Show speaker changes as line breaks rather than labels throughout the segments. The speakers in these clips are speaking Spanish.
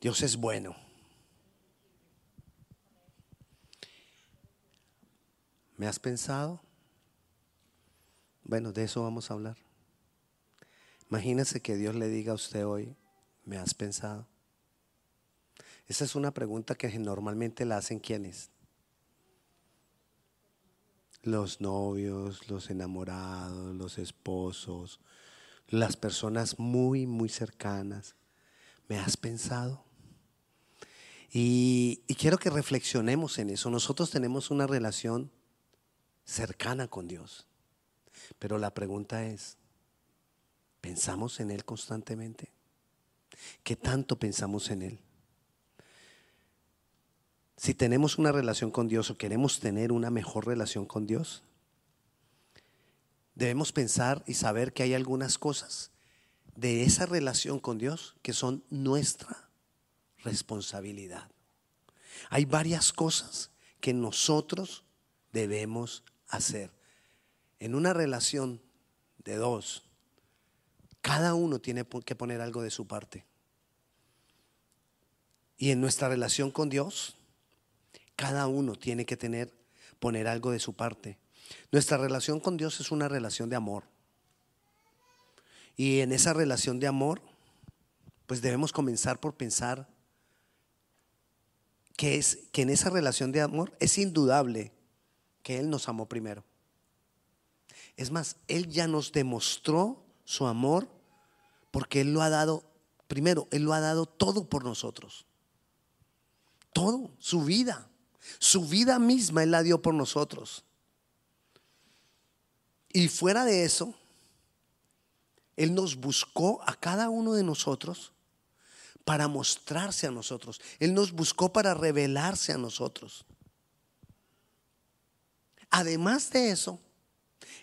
Dios es bueno. ¿Me has pensado? Bueno, de eso vamos a hablar. Imagínese que Dios le diga a usted hoy, ¿me has pensado? Esa es una pregunta que normalmente la hacen quienes. Los novios, los enamorados, los esposos, las personas muy, muy cercanas. ¿Me has pensado? Y, y quiero que reflexionemos en eso. Nosotros tenemos una relación cercana con Dios. Pero la pregunta es, ¿pensamos en Él constantemente? ¿Qué tanto pensamos en Él? Si tenemos una relación con Dios o queremos tener una mejor relación con Dios, debemos pensar y saber que hay algunas cosas de esa relación con Dios que son nuestra responsabilidad. Hay varias cosas que nosotros debemos hacer. En una relación de dos, cada uno tiene que poner algo de su parte. Y en nuestra relación con Dios, cada uno tiene que tener, poner algo de su parte. Nuestra relación con Dios es una relación de amor. Y en esa relación de amor, pues debemos comenzar por pensar que es que en esa relación de amor es indudable que Él nos amó primero. Es más, Él ya nos demostró su amor porque Él lo ha dado, primero, Él lo ha dado todo por nosotros. Todo, su vida. Su vida misma Él la dio por nosotros. Y fuera de eso, Él nos buscó a cada uno de nosotros para mostrarse a nosotros. Él nos buscó para revelarse a nosotros. Además de eso,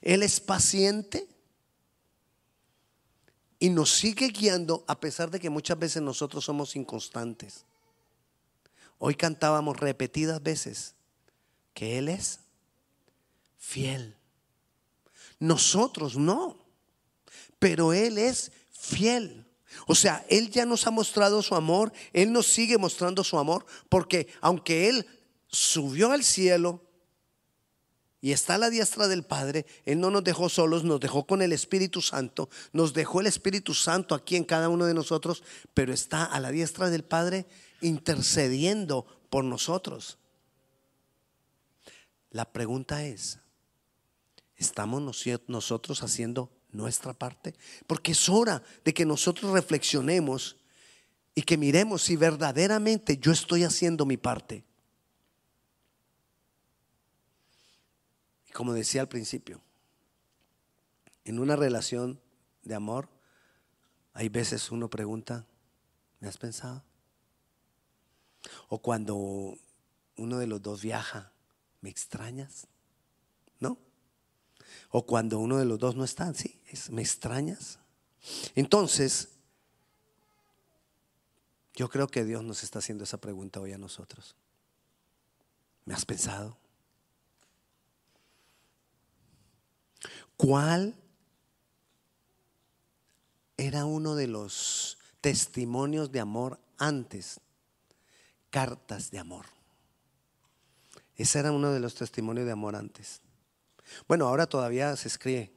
Él es paciente y nos sigue guiando a pesar de que muchas veces nosotros somos inconstantes. Hoy cantábamos repetidas veces que Él es fiel. Nosotros no, pero Él es fiel. O sea, Él ya nos ha mostrado su amor, Él nos sigue mostrando su amor, porque aunque Él subió al cielo y está a la diestra del Padre, Él no nos dejó solos, nos dejó con el Espíritu Santo, nos dejó el Espíritu Santo aquí en cada uno de nosotros, pero está a la diestra del Padre intercediendo por nosotros. La pregunta es, ¿estamos nosotros haciendo nuestra parte? Porque es hora de que nosotros reflexionemos y que miremos si verdaderamente yo estoy haciendo mi parte. Y como decía al principio, en una relación de amor, hay veces uno pregunta, ¿me has pensado? O cuando uno de los dos viaja, ¿me extrañas? ¿No? O cuando uno de los dos no está, sí, ¿me extrañas? Entonces, yo creo que Dios nos está haciendo esa pregunta hoy a nosotros. ¿Me has pensado? ¿Cuál era uno de los testimonios de amor antes cartas de amor. Ese era uno de los testimonios de amor antes. Bueno, ahora todavía se escribe,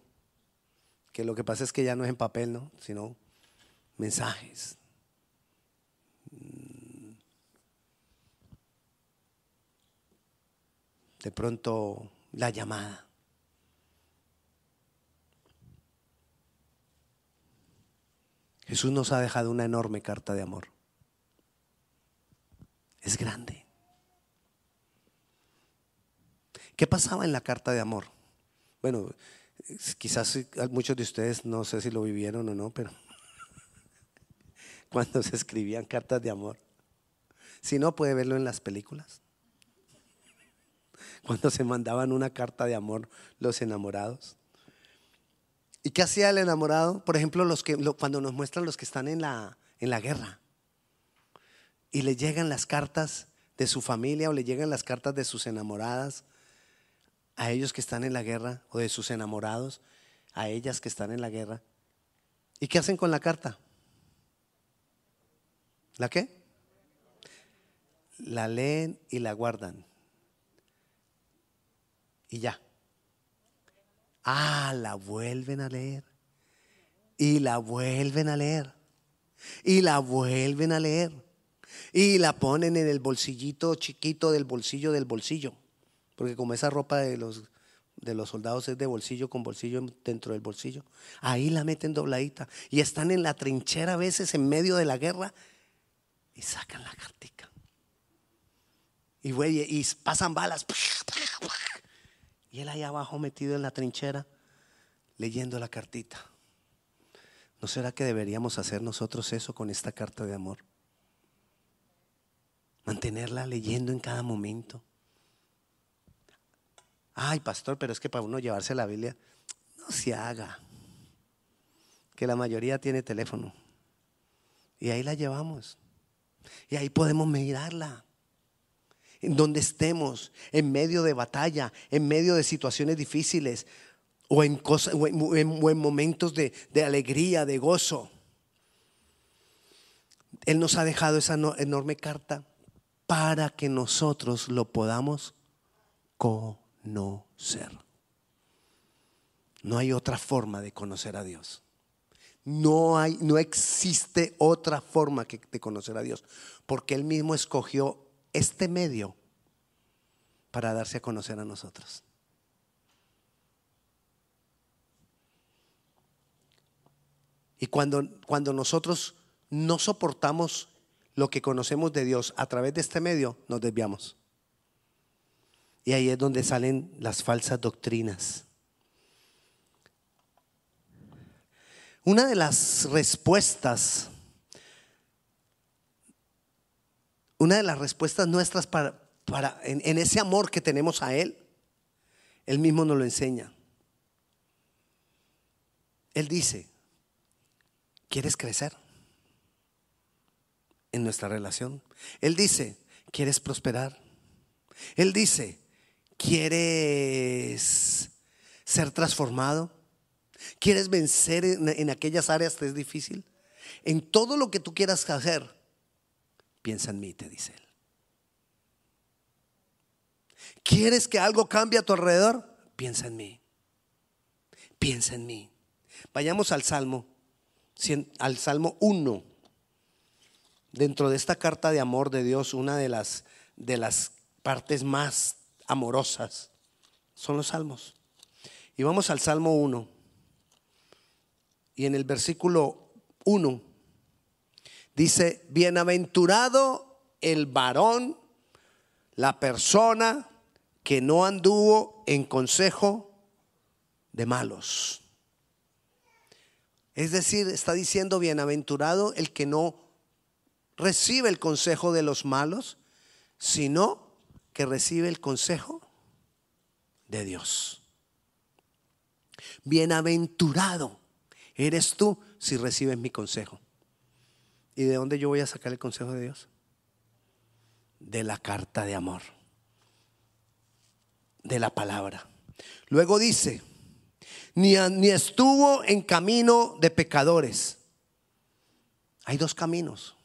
que lo que pasa es que ya no es en papel, ¿no? Sino mensajes. De pronto la llamada. Jesús nos ha dejado una enorme carta de amor es grande. ¿Qué pasaba en la carta de amor? Bueno, quizás muchos de ustedes no sé si lo vivieron o no, pero cuando se escribían cartas de amor, si no puede verlo en las películas. Cuando se mandaban una carta de amor los enamorados. ¿Y qué hacía el enamorado? Por ejemplo, los que, cuando nos muestran los que están en la, en la guerra y le llegan las cartas de su familia o le llegan las cartas de sus enamoradas a ellos que están en la guerra o de sus enamorados a ellas que están en la guerra. ¿Y qué hacen con la carta? ¿La qué? La leen y la guardan. Y ya. Ah, la vuelven a leer. Y la vuelven a leer. Y la vuelven a leer. Y la ponen en el bolsillito chiquito del bolsillo del bolsillo. Porque como esa ropa de los, de los soldados es de bolsillo con bolsillo dentro del bolsillo. Ahí la meten dobladita. Y están en la trinchera a veces en medio de la guerra. Y sacan la cartica. Y, y pasan balas. Y él ahí abajo metido en la trinchera leyendo la cartita. ¿No será que deberíamos hacer nosotros eso con esta carta de amor? Mantenerla leyendo en cada momento. Ay, pastor, pero es que para uno llevarse la Biblia, no se haga. Que la mayoría tiene teléfono. Y ahí la llevamos. Y ahí podemos mirarla. En donde estemos, en medio de batalla, en medio de situaciones difíciles, o en, en, momentos de, de alegría, de gozo. Él nos ha dejado esa enorme carta para que nosotros lo podamos conocer. No hay otra forma de conocer a Dios. No hay, no existe otra forma que, de conocer a Dios, porque Él mismo escogió este medio para darse a conocer a nosotros. Y cuando, cuando nosotros no soportamos lo que conocemos de Dios a través de este medio, nos desviamos. Y ahí es donde salen las falsas doctrinas. Una de las respuestas, una de las respuestas nuestras para, para en, en ese amor que tenemos a Él, Él mismo nos lo enseña. Él dice, ¿quieres crecer en nuestra relación? Él dice, ¿quieres prosperar? Él dice, ¿quieres ser transformado? ¿Quieres vencer en, aquellas áreas que es difícil? En todo lo que tú quieras hacer, piensa en mí, te dice él. ¿Quieres que algo cambie a tu alrededor? Piensa en mí. Piensa en mí. Vayamos al Salmo, al Salmo 1. Dentro de esta carta de amor de Dios, una de las, de las partes más amorosas son los salmos. Y vamos al Salmo 1. Y en el versículo 1 dice, bienaventurado el varón, la persona que no anduvo en consejo de malos. Es decir, está diciendo bienaventurado el que no recibe el consejo de los malos, sino que recibe el consejo de Dios. Bienaventurado eres tú si recibes mi consejo. ¿Y de dónde yo voy a sacar el consejo de Dios? De la carta de amor, de la palabra. Luego dice, ni, ni estuvo en camino de pecadores. Hay dos caminos.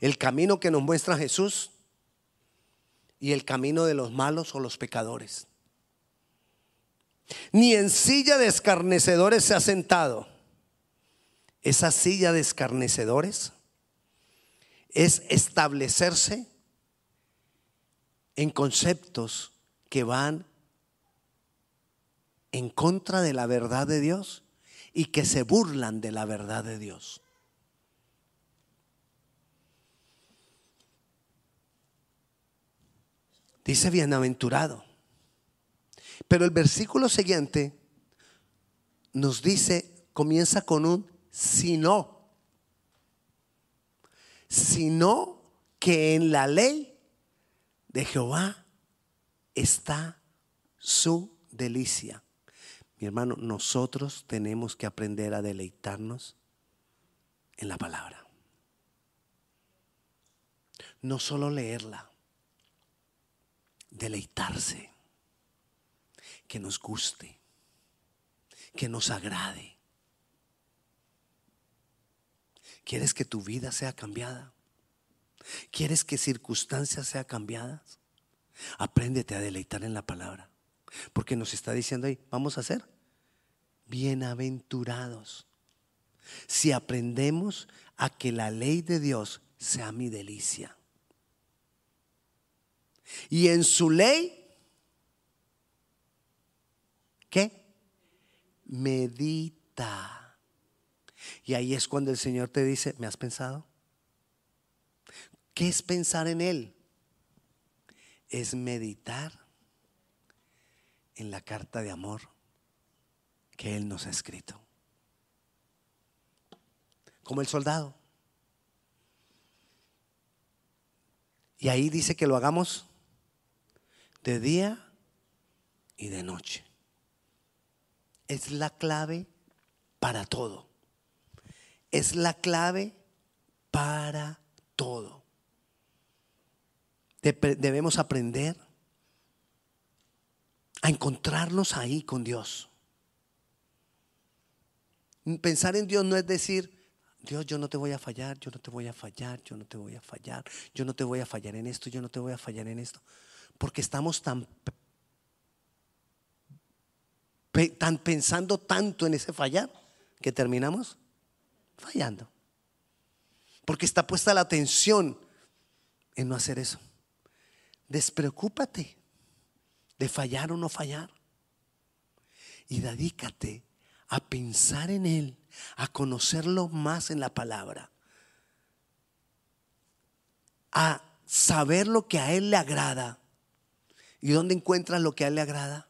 El camino que nos muestra Jesús y el camino de los malos o los pecadores ni en silla de escarnecedores se ha sentado. Esa silla de escarnecedores es establecerse en conceptos que van en contra de la verdad de Dios y que se burlan de la verdad de Dios. Dice bienaventurado. Pero el versículo siguiente nos dice, comienza con un si no. Sino que en la ley de Jehová está su delicia. Mi hermano, nosotros tenemos que aprender a deleitarnos en la palabra. No solo leerla, deleitarse que nos guste, que nos agrade. ¿Quieres que tu vida sea cambiada? ¿Quieres que circunstancias sean cambiadas? Apréndete a deleitar en la palabra. Porque nos está diciendo ahí, vamos a ser bienaventurados. Si aprendemos a que la ley de Dios sea mi delicia. Y en su ley, ¿qué? Medita. Y ahí es cuando el Señor te dice, ¿me has pensado? ¿Qué es pensar en Él? Es meditar en la carta de amor que Él nos ha escrito. Como el soldado. Y ahí dice que lo hagamos de día y de noche. Es la clave para todo. Es la clave para todo. Debemos aprender a encontrarnos ahí con Dios. Pensar en Dios no es decir, Dios, yo no te voy a fallar, yo no te voy a fallar, yo no te voy a fallar, yo no te voy a fallar en esto, yo no te voy a fallar en esto. Porque estamos tan, tan pensando tanto en ese fallar que terminamos fallando. Porque está puesta la atención en no hacer eso. Despreocúpate de fallar o no fallar. Y dedícate a pensar en Él, a conocerlo más en la palabra, a saber lo que a Él le agrada. ¿Y dónde encuentras lo que a Él le agrada?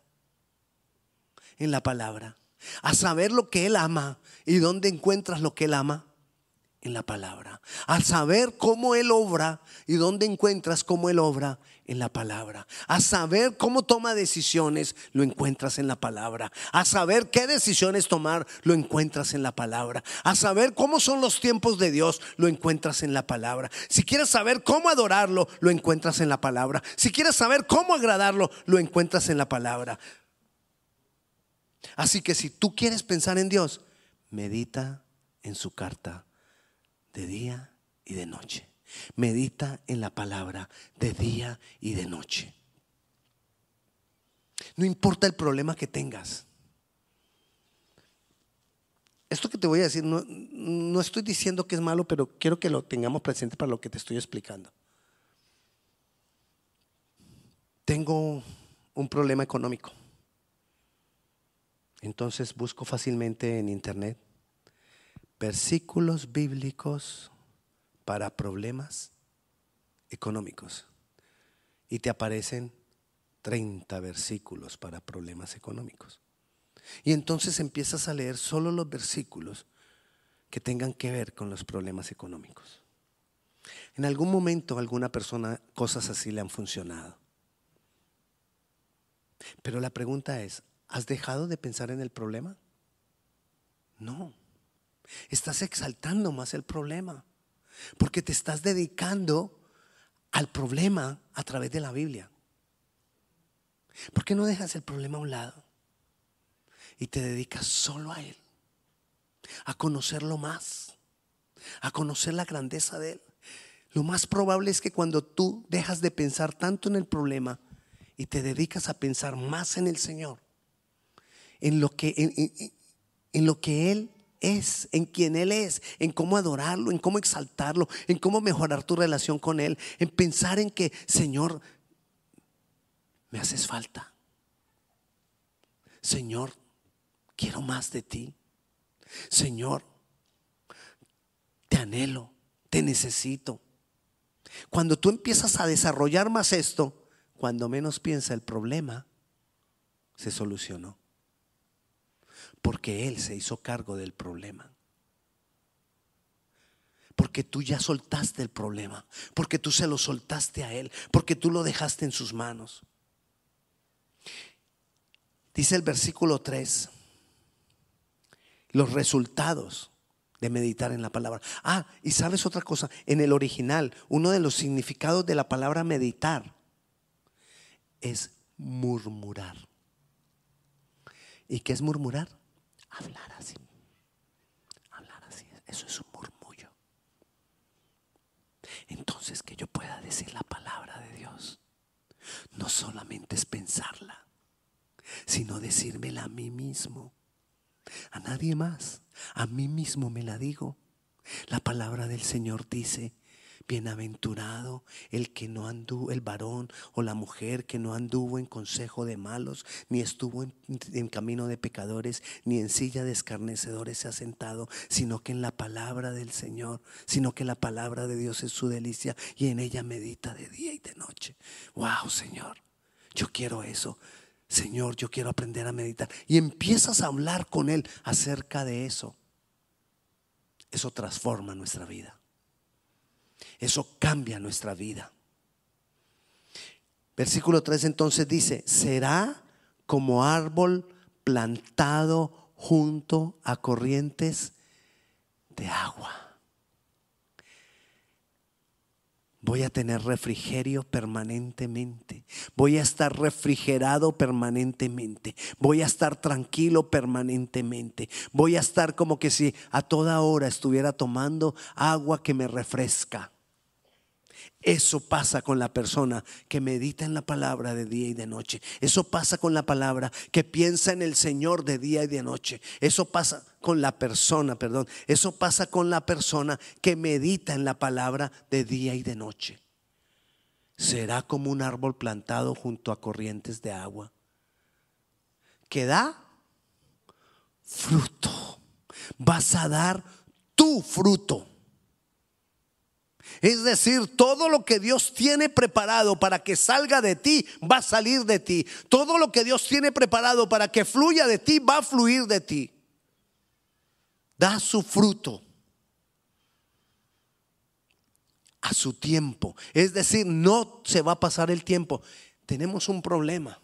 En la palabra. A saber lo que Él ama. ¿Y dónde encuentras lo que Él ama? En la palabra. A saber cómo Él obra y dónde encuentras cómo Él obra en la palabra. A saber cómo toma decisiones, lo encuentras en la palabra. A saber qué decisiones tomar, lo encuentras en la palabra. A saber cómo son los tiempos de Dios, lo encuentras en la palabra. Si quieres saber cómo adorarlo, lo encuentras en la palabra. Si quieres saber cómo agradarlo, lo encuentras en la palabra. Así que si tú quieres pensar en Dios, medita en su carta de día y de noche. Medita en la palabra de día y de noche. No importa el problema que tengas. Esto que te voy a decir, no, no, estoy diciendo que es malo, pero quiero que lo tengamos presente para lo que te estoy explicando. Tengo un problema económico. Entonces busco fácilmente en internet versículos bíblicos para problemas económicos. Y te aparecen 30 versículos para problemas económicos. Y entonces empiezas a leer solo los versículos que tengan que ver con los problemas económicos. En algún momento a alguna persona cosas así le han funcionado. Pero la pregunta es, ¿has dejado de pensar en el problema? No. Estás exaltando más el problema. Porque te estás dedicando al problema a través de la Biblia. ¿Por qué no dejas el problema a un lado? Y te dedicas solo a Él. A conocerlo más. A conocer la grandeza de Él. Lo más probable es que cuando tú dejas de pensar tanto en el problema y te dedicas a pensar más en el Señor, en lo que, en, en lo que Él es, en quien Él es, en cómo adorarlo, en cómo exaltarlo, en cómo mejorar tu relación con Él, en pensar en que, Señor, me haces falta. Señor, quiero más de ti. Señor, te anhelo, te necesito. Cuando tú empiezas a desarrollar más esto, cuando menos piensa el problema, se solucionó porque Él se hizo cargo del problema. Porque tú ya soltaste el problema, porque tú se lo soltaste a Él, porque tú lo dejaste en sus manos. Dice el versículo 3, los resultados de meditar en la palabra. Ah, y sabes otra cosa, en el original, uno de los significados de la palabra meditar es murmurar. ¿Y qué es murmurar? hablar así. Hablar así, eso es un murmullo. Entonces que yo pueda decir la palabra de Dios, no solamente es pensarla, sino decírmela a mí mismo, a nadie más, a mí mismo me la digo. La palabra del Señor dice, Bienaventurado el que no anduvo, el varón o la mujer que no anduvo en consejo de malos, ni estuvo en, camino de pecadores, ni en silla de escarnecedores se ha sentado, sino que en la palabra del Señor, sino que la palabra de Dios es su delicia y en ella medita de día y de noche. Wow, Señor, yo quiero eso. Señor, yo quiero aprender a meditar. Y empiezas a hablar con Él acerca de eso. Eso transforma nuestra vida. Eso cambia nuestra vida. Versículo 3 entonces dice, será como árbol plantado junto a corrientes de agua. Voy a tener refrigerio permanentemente. Voy a estar refrigerado permanentemente. Voy a estar tranquilo permanentemente. Voy a estar como que si a toda hora estuviera tomando agua que me refresca. Eso pasa con la persona que medita en la palabra de día y de noche. Eso pasa con la palabra que piensa en el Señor de día y de noche. Eso pasa con la persona, perdón. Eso pasa con la persona que medita en la palabra de día y de noche. Será como un árbol plantado junto a corrientes de agua que da fruto. Vas a dar tu fruto. Es decir, todo lo que Dios tiene preparado para que salga de ti, va a salir de ti. Todo lo que Dios tiene preparado para que fluya de ti, va a fluir de ti. Da su fruto a su tiempo. Es decir, no se va a pasar el tiempo. Tenemos un problema.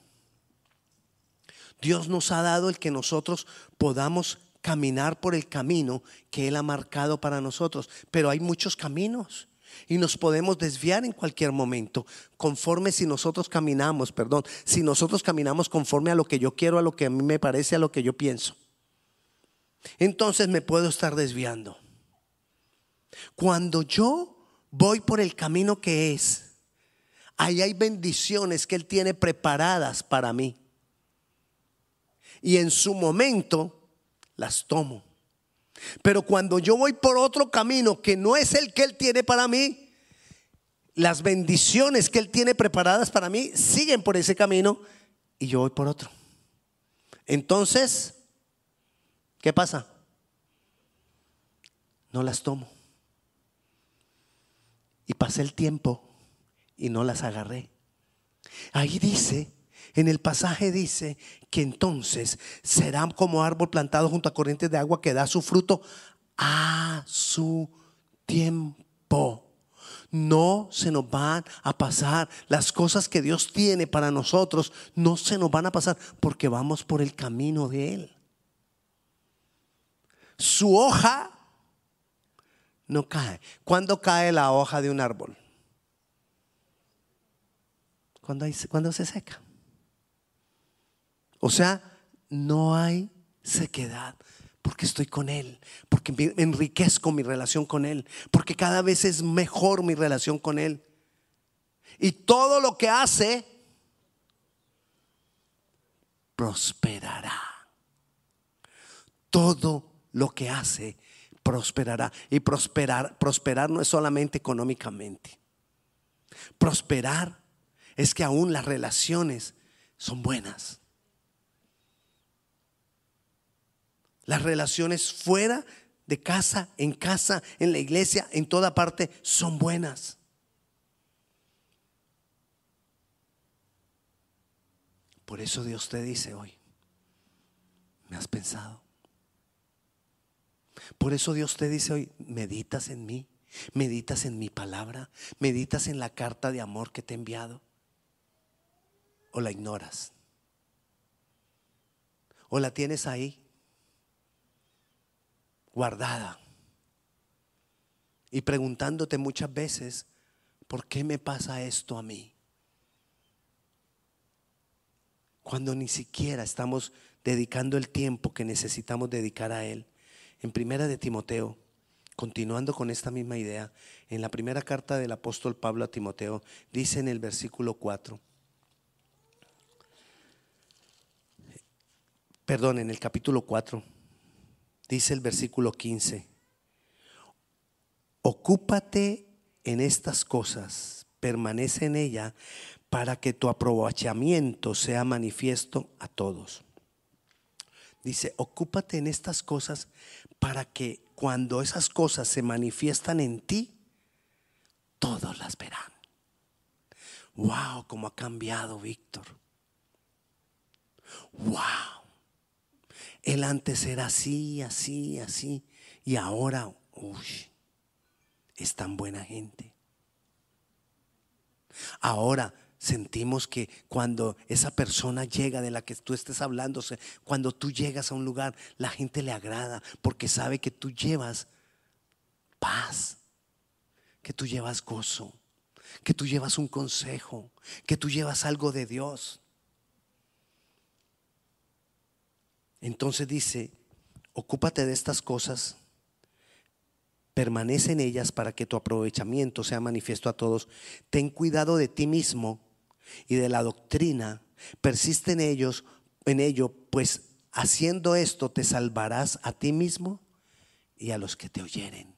Dios nos ha dado el que nosotros podamos caminar por el camino que Él ha marcado para nosotros. Pero hay muchos caminos. Y nos podemos desviar en cualquier momento, conforme si nosotros caminamos, perdón, si nosotros caminamos conforme a lo que yo quiero, a lo que a mí me parece, a lo que yo pienso. Entonces me puedo estar desviando. Cuando yo voy por el camino que es, ahí hay bendiciones que Él tiene preparadas para mí. Y en su momento las tomo. Pero cuando yo voy por otro camino que no es el que Él tiene para mí, las bendiciones que Él tiene preparadas para mí siguen por ese camino y yo voy por otro. Entonces, ¿qué pasa? No las tomo. Y pasé el tiempo y no las agarré. Ahí dice en el pasaje dice que entonces serán como árbol plantado junto a corrientes de agua que da su fruto a su tiempo. No se nos van a pasar las cosas que Dios tiene para nosotros, no se nos van a pasar porque vamos por el camino de Él. Su hoja no cae. ¿Cuándo cae la hoja de un árbol? Cuando, cuando se seca. O sea, no hay sequedad porque estoy con Él, porque enriquezco mi relación con Él, porque cada vez es mejor mi relación con Él. Y todo lo que hace, prosperará. Todo lo que hace, prosperará. Y prosperar, prosperar no es solamente económicamente. Prosperar es que aún las relaciones son buenas. Las relaciones fuera de casa, en casa, en la iglesia, en toda parte, son buenas. Por eso Dios te dice hoy, ¿me has pensado? Por eso Dios te dice hoy, meditas en mí, meditas en mi palabra, meditas en la carta de amor que te he enviado, o la ignoras, o la tienes ahí guardada. Y preguntándote muchas veces, ¿por qué me pasa esto a mí? Cuando ni siquiera estamos dedicando el tiempo que necesitamos dedicar a Él. En primera de Timoteo, continuando con esta misma idea, en la primera carta del apóstol Pablo a Timoteo, dice en el versículo 4, perdón, en el capítulo 4, dice el versículo 15, ocúpate en estas cosas, permanece en ella para que tu aprovechamiento sea manifiesto a todos. Dice, ocúpate en estas cosas para que cuando esas cosas se manifiestan en ti, todos las verán. Wow, cómo ha cambiado Víctor. Wow. Él antes era así, así, así. Y ahora, uy, es tan buena gente. Ahora sentimos que cuando esa persona llega de la que tú estés hablando, cuando tú llegas a un lugar, la gente le agrada porque sabe que tú llevas paz, que tú llevas gozo, que tú llevas un consejo, que tú llevas algo de Dios. Entonces dice, ocúpate de estas cosas, permanece en ellas para que tu aprovechamiento sea manifiesto a todos. Ten cuidado de ti mismo y de la doctrina, persiste en ellos, en ello, pues haciendo esto te salvarás a ti mismo y a los que te oyeren.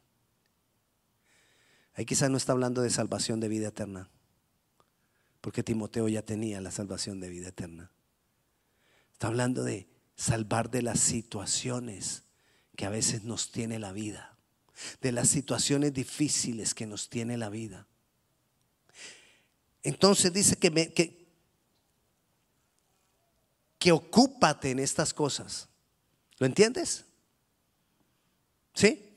Ahí quizás no está hablando de salvación de vida eterna, porque Timoteo ya tenía la salvación de vida eterna. Está hablando de salvar de las situaciones que a veces nos tiene la vida, de las situaciones difíciles que nos tiene la vida. Entonces dice que, me, que, que ocúpate en estas cosas. ¿Lo entiendes? ¿Sí?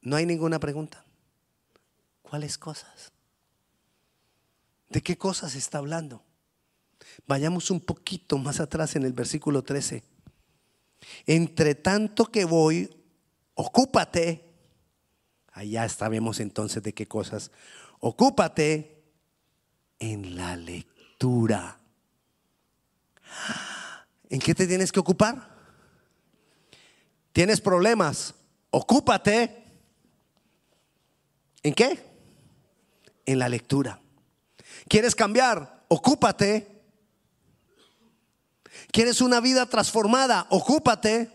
No hay ninguna pregunta. ¿Cuáles cosas? ¿De qué cosas está hablando? Vayamos un poquito más atrás en el versículo 13. Entre tanto que voy, ocúpate. Allá sabemos entonces de qué cosas. Ocúpate en la lectura. ¿En qué te tienes que ocupar? ¿Tienes problemas? Ocúpate. ¿En qué? En la lectura. ¿Quieres cambiar? Ocúpate ¿Quieres una vida transformada? Ocúpate.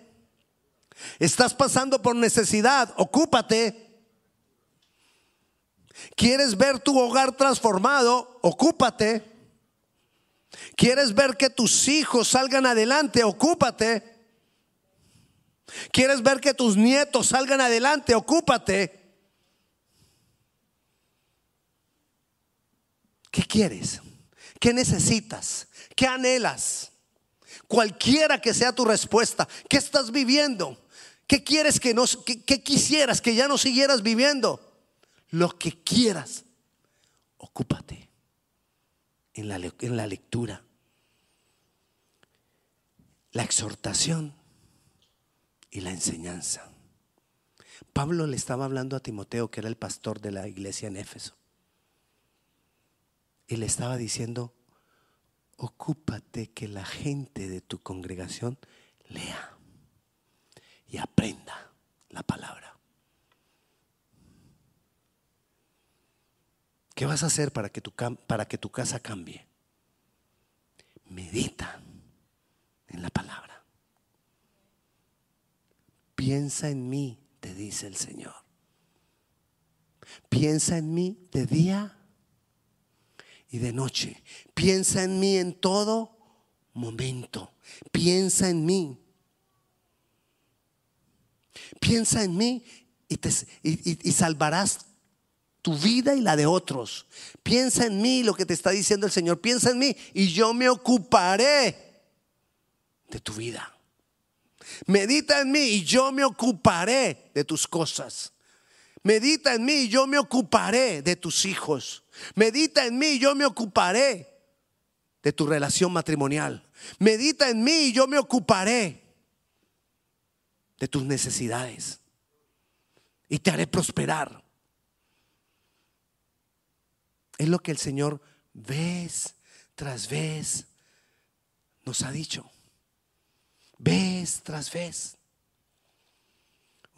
¿Estás pasando por necesidad? Ocúpate. ¿Quieres ver tu hogar transformado? Ocúpate. ¿Quieres ver que tus hijos salgan adelante? Ocúpate. ¿Quieres ver que tus nietos salgan adelante? Ocúpate. ¿Qué quieres? ¿Qué necesitas? ¿Qué anhelas? Cualquiera que sea tu respuesta, ¿qué estás viviendo? ¿Qué quieres que no, qué, quisieras que ya no siguieras viviendo? Lo que quieras, ocúpate en la, en la lectura. La exhortación y la enseñanza. Pablo le estaba hablando a Timoteo, que era el pastor de la iglesia en Éfeso. Y le estaba diciendo, ocúpate que la gente de tu congregación lea y aprenda la palabra. ¿Qué vas a hacer para que tu, para que tu casa cambie? Medita en la palabra. Piensa en mí, te dice el Señor. Piensa en mí de día y de noche. Piensa en mí en todo momento. Piensa en mí. Piensa en mí y, te, y, salvarás tu vida y la de otros. Piensa en mí, lo que te está diciendo el Señor. Piensa en mí y yo me ocuparé de tu vida. Medita en mí y yo me ocuparé de tus cosas. Medita en mí yo me ocuparé de tus hijos. Medita en mí yo me ocuparé de tu relación matrimonial. Medita en mí y yo me ocuparé de tus necesidades. Y te haré prosperar. Es lo que el Señor vez tras vez nos ha dicho. Vez tras vez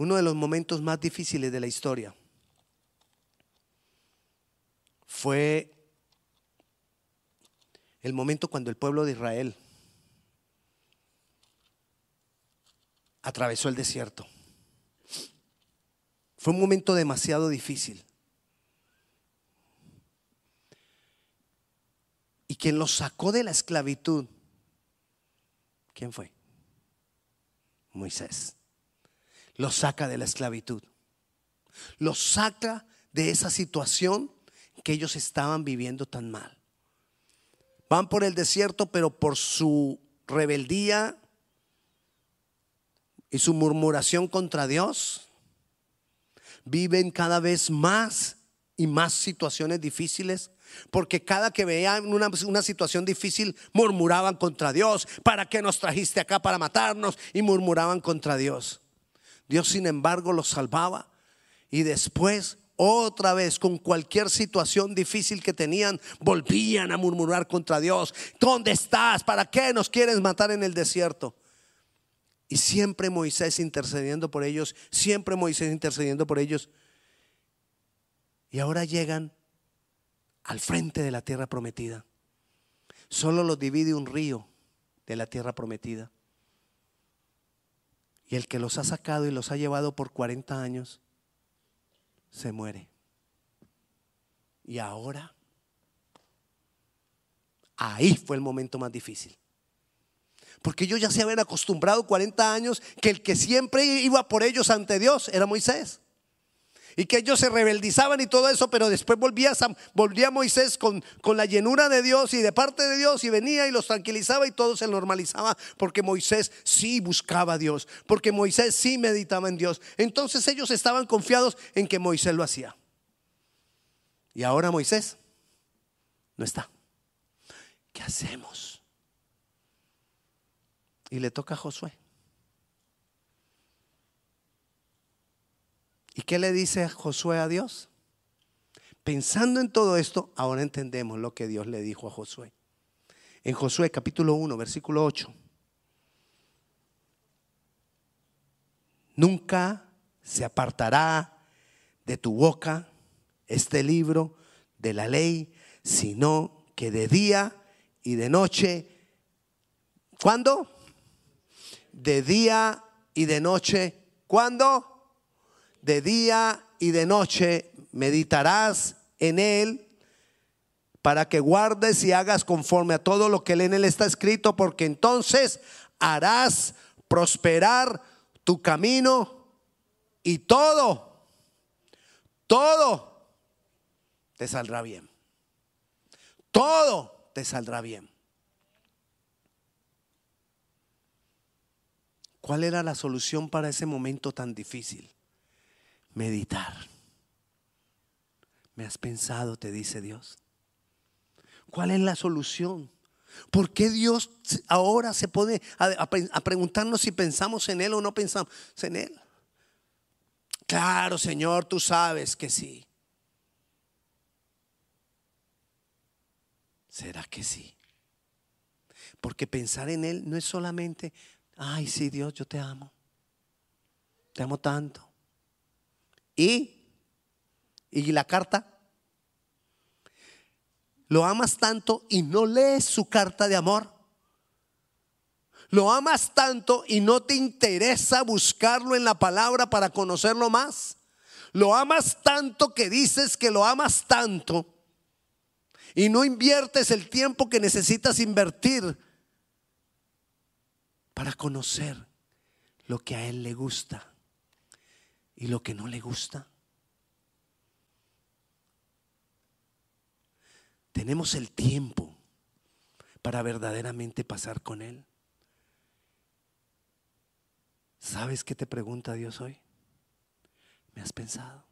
uno de los momentos más difíciles de la historia fue el momento cuando el pueblo de Israel atravesó el desierto. Fue un momento demasiado difícil. Y quien lo sacó de la esclavitud, ¿quién fue? Moisés. Lo saca de la esclavitud. Lo saca de esa situación que ellos estaban viviendo tan mal. Van por el desierto, pero por su rebeldía y su murmuración contra Dios, viven cada vez más y más situaciones difíciles. Porque cada que veían una, una, situación difícil murmuraban contra Dios. ¿Para qué nos trajiste acá para matarnos? Y murmuraban contra Dios. Dios sin embargo los salvaba. Y después otra vez con cualquier situación difícil que tenían, volvían a murmurar contra Dios. ¿Dónde estás? ¿Para qué nos quieres matar en el desierto? Y siempre Moisés intercediendo por ellos, siempre Moisés intercediendo por ellos. Y ahora llegan al frente de la tierra prometida. Solo los divide un río de la tierra prometida. Y el que los ha sacado y los ha llevado por 40 años, se muere. Y ahora, ahí fue el momento más difícil. Porque ellos ya se habían acostumbrado 40 años que el que siempre iba por ellos ante Dios era Moisés. Y que ellos se rebeldizaban y todo eso, pero después volvía, volvía Moisés con, con la llenura de Dios y de parte de Dios y venía y los tranquilizaba y todo se normalizaba porque Moisés sí buscaba a Dios, porque Moisés sí meditaba en Dios. Entonces ellos estaban confiados en que Moisés lo hacía. Y ahora Moisés no está. ¿Qué hacemos? Y le toca a Josué. ¿Y qué le dice Josué a Dios? Pensando en todo esto, ahora entendemos lo que Dios le dijo a Josué. En Josué capítulo 1, versículo 8. Nunca se apartará de tu boca este libro de la ley, sino que de día y de noche, ¿cuándo? de día y de noche. ¿Cuándo? De día y de noche meditarás en él para que guardes y hagas conforme a todo lo que en él está escrito, porque entonces harás prosperar tu camino y todo, todo te saldrá bien. Todo te saldrá bien. ¿Cuál era la solución para ese momento tan difícil? Meditar. ¿Me has pensado, te dice Dios? ¿Cuál es la solución? ¿Por qué Dios ahora se pone a, preguntarnos si pensamos en Él o no pensamos en Él? Claro, Señor, tú sabes que sí. ¿Será que sí? Porque pensar en Él no es solamente Ay, sí, Dios, yo te amo. Te amo tanto. ¿Y? ¿Y la carta? Lo amas tanto y no lees su carta de amor. Lo amas tanto y no te interesa buscarlo en la palabra para conocerlo más. Lo amas tanto que dices que lo amas tanto y no inviertes el tiempo que necesitas invertir para conocer lo que a Él le gusta y lo que no le gusta. Tenemos el tiempo para verdaderamente pasar con Él. ¿Sabes qué te pregunta Dios hoy? ¿Me has pensado?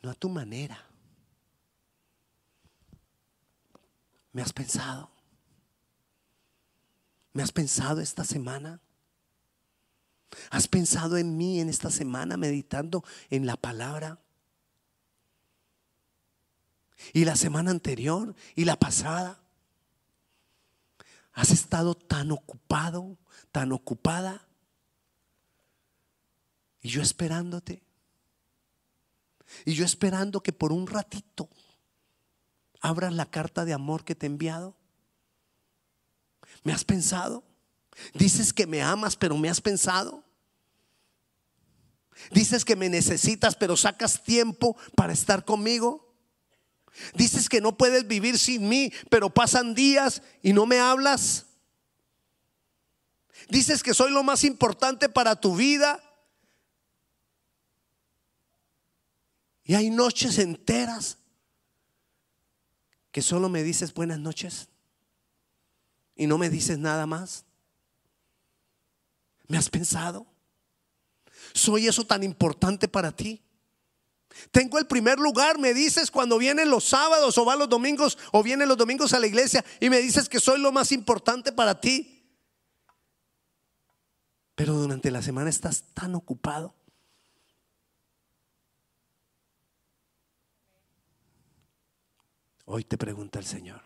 No a tu manera. ¿Me has pensado? ¿Me has pensado esta semana? ¿Has pensado en mí en esta semana meditando en la palabra? ¿Y la semana anterior? ¿Y la pasada? ¿Has estado tan ocupado, tan ocupada? Y yo esperándote. Y yo esperando que por un ratito abras la carta de amor que te he enviado. ¿Me has pensado? Dices que me amas, pero me has pensado. Dices que me necesitas, pero sacas tiempo para estar conmigo. Dices que no puedes vivir sin mí, pero pasan días y no me hablas. Dices que soy lo más importante para tu vida. Y hay noches enteras que solo me dices buenas noches y no me dices nada más. ¿Me has pensado? ¿Soy eso tan importante para ti? Tengo el primer lugar, me dices cuando vienen los sábados o van los domingos o vienen los domingos a la iglesia y me dices que soy lo más importante para ti. Pero durante la semana estás tan ocupado. Hoy te pregunta el Señor.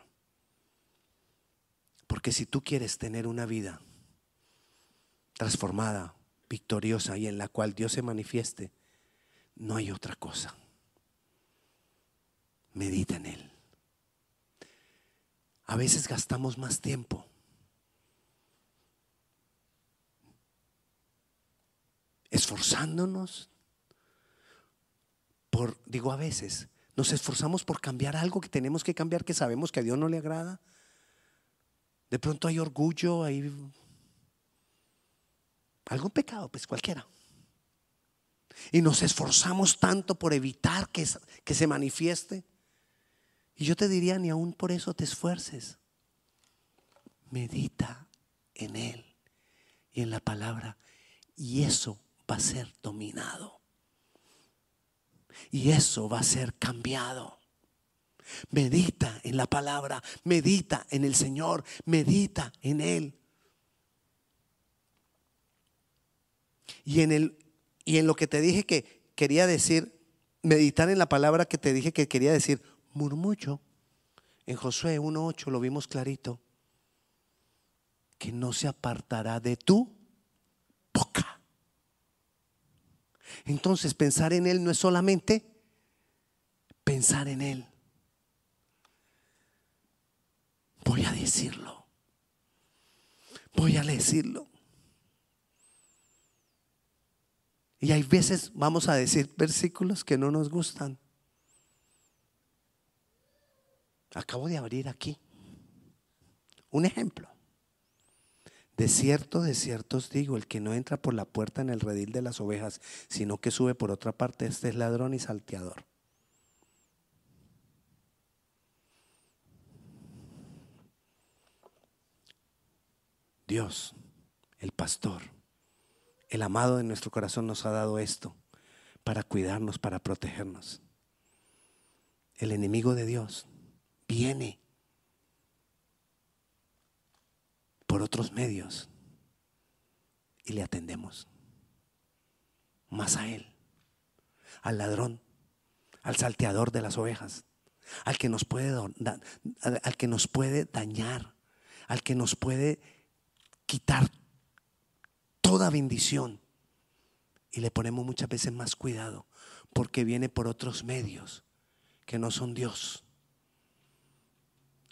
Porque si tú quieres tener una vida transformada, victoriosa y en la cual Dios se manifieste, no hay otra cosa. Medita en Él. A veces gastamos más tiempo esforzándonos por, digo a veces, nos esforzamos por cambiar algo que tenemos que cambiar, que sabemos que a Dios no le agrada. De pronto hay orgullo, hay algún pecado, pues cualquiera. Y nos esforzamos tanto por evitar que, que se manifieste. Y yo te diría, ni aún por eso te esfuerces. Medita en Él y en la palabra. Y eso va a ser dominado. Y eso va a ser cambiado. Medita en la palabra, medita en el Señor, medita en Él. Y en, el, y en lo que te dije que quería decir, meditar en la palabra que te dije que quería decir, murmullo. En Josué 1.8 lo vimos clarito, que no se apartará de tu boca. Entonces pensar en Él no es solamente pensar en Él. Voy a decirlo. Voy a decirlo. Y hay veces vamos a decir versículos que no nos gustan. Acabo de abrir aquí un ejemplo. De cierto, de cierto os digo, el que no entra por la puerta en el redil de las ovejas, sino que sube por otra parte, este es ladrón y salteador. Dios, el pastor, el amado de nuestro corazón nos ha dado esto para cuidarnos, para protegernos. El enemigo de Dios viene por otros medios y le atendemos. Más a Él, al ladrón, al salteador de las ovejas, al que nos puede, al que nos puede dañar, al que nos puede quitar toda bendición. Y le ponemos muchas veces más cuidado porque viene por otros medios que no son Dios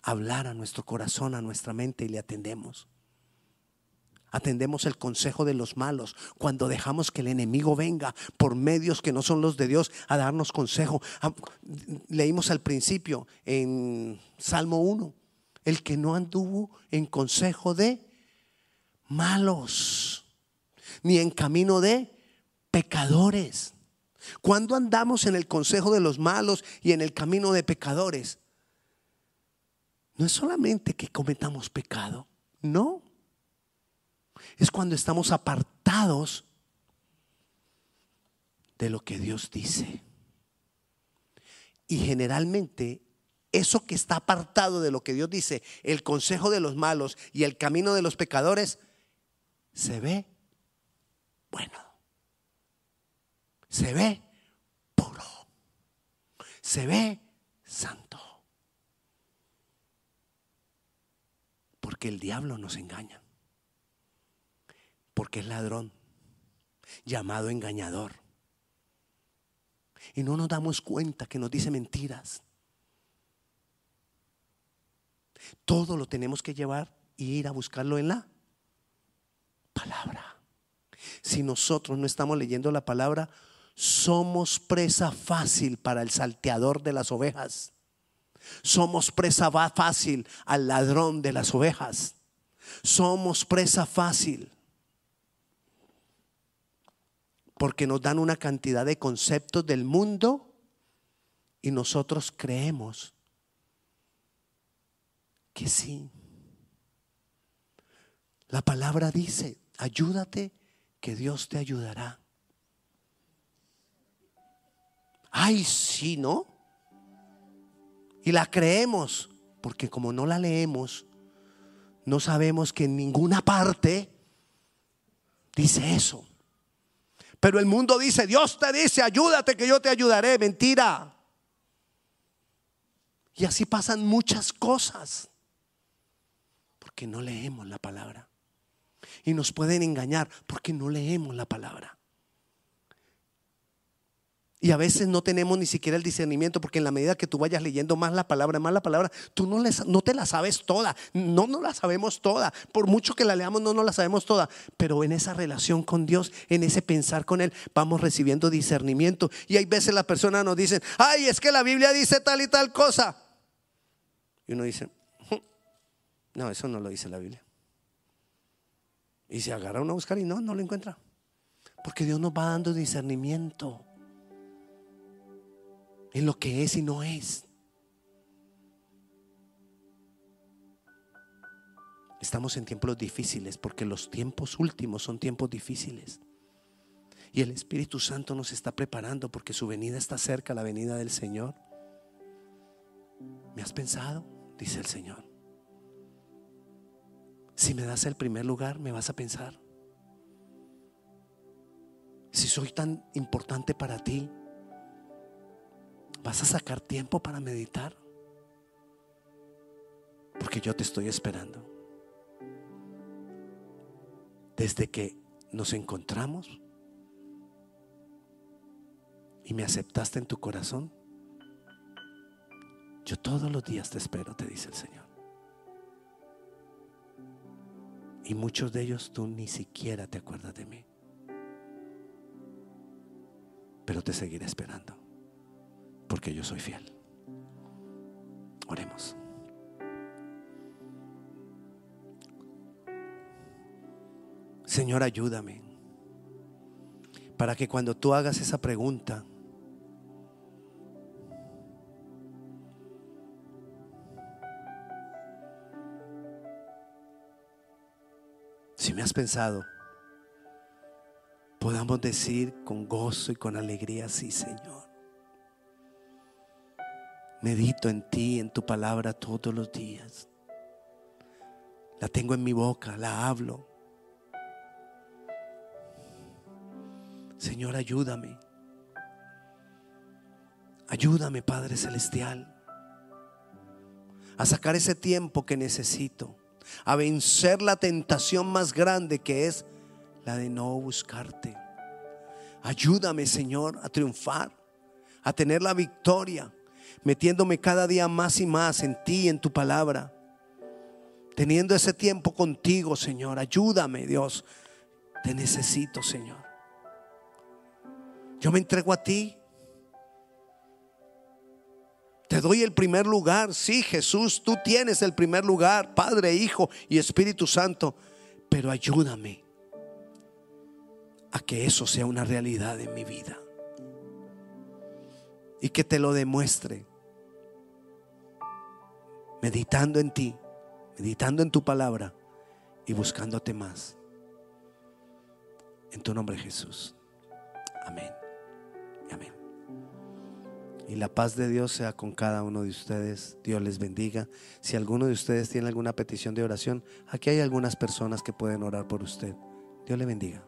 hablar a nuestro corazón, a nuestra mente y le atendemos. Atendemos el consejo de los malos cuando dejamos que el enemigo venga por medios que no son los de Dios a darnos consejo. Ah, leímos al principio en Salmo 1, el que no anduvo en consejo de malos, ni en camino de pecadores. Cuando andamos en el consejo de los malos y en el camino de pecadores, no es solamente que cometamos pecado, no. Es cuando estamos apartados de lo que Dios dice. Y generalmente eso que está apartado de lo que Dios dice, el consejo de los malos y el camino de los pecadores, se ve bueno. Se ve puro. Se ve santo. Porque el diablo nos engaña. Porque es ladrón, llamado engañador. Y no nos damos cuenta que nos dice mentiras. Todo lo tenemos que llevar y ir a buscarlo en la palabra. Si nosotros no estamos leyendo la palabra, somos presa fácil para el salteador de las ovejas. Somos presa fácil al ladrón de las ovejas. Somos presa fácil porque nos dan una cantidad de conceptos del mundo y nosotros creemos que sí. La palabra dice, ayúdate que Dios te ayudará. Ay, sí, ¿no? Y la creemos, porque como no la leemos, no sabemos que en ninguna parte dice eso. Pero el mundo dice, Dios te dice, ayúdate que yo te ayudaré. Mentira. Y así pasan muchas cosas. Porque no leemos la palabra. Y nos pueden engañar porque no leemos la palabra. Y a veces no tenemos ni siquiera el discernimiento porque en la medida que tú vayas leyendo más la palabra, más la palabra, tú no, no te la sabes toda. No, no la sabemos toda. Por mucho que la leamos, no, no la sabemos toda. Pero en esa relación con Dios, en ese pensar con Él, vamos recibiendo discernimiento. Y hay veces las personas nos dicen, ay, es que la Biblia dice tal y tal cosa. Y uno dice, no, eso no lo dice la Biblia. Y se agarra uno a buscar y no, no lo encuentra. Porque Dios nos va dando discernimiento en lo que es y no es. Estamos en tiempos difíciles porque los tiempos últimos son tiempos difíciles. Y el Espíritu Santo nos está preparando porque su venida está cerca, la venida del Señor. ¿Me has pensado? Dice el Señor. Si me das el primer lugar, me vas a pensar. Si soy tan importante para ti, ¿Vas a sacar tiempo para meditar? Porque yo te estoy esperando. Desde que nos encontramos y me aceptaste en tu corazón, yo todos los días te espero, te dice el Señor. Y muchos de ellos tú ni siquiera te acuerdas de mí. Pero te seguiré esperando porque yo soy fiel. Oremos. Señor, ayúdame para que cuando tú hagas esa pregunta, pensado, podamos decir con gozo y con alegría, sí, Señor. Medito en ti, en tu palabra todos los días. La tengo en mi boca, la hablo. Señor, ayúdame. Ayúdame, Padre Celestial, a sacar ese tiempo que necesito, a vencer la tentación más grande que es la de no buscarte. Ayúdame, Señor, a triunfar, a tener la victoria metiéndome cada día más y más en ti, en tu palabra. Teniendo ese tiempo contigo, Señor. Ayúdame, Dios. Te necesito, Señor. Yo me entrego a ti. Te doy el primer lugar. Sí, Jesús, tú tienes el primer lugar, Padre, Hijo y Espíritu Santo. Pero ayúdame a que eso sea una realidad en mi vida y que te lo demuestre. Meditando en ti, meditando en tu palabra y buscándote más. En tu nombre Jesús. Amén. Amén. Y la paz de Dios sea con cada uno de ustedes. Dios les bendiga. Si alguno de ustedes tiene alguna petición de oración, aquí hay algunas personas que pueden orar por usted. Dios le bendiga.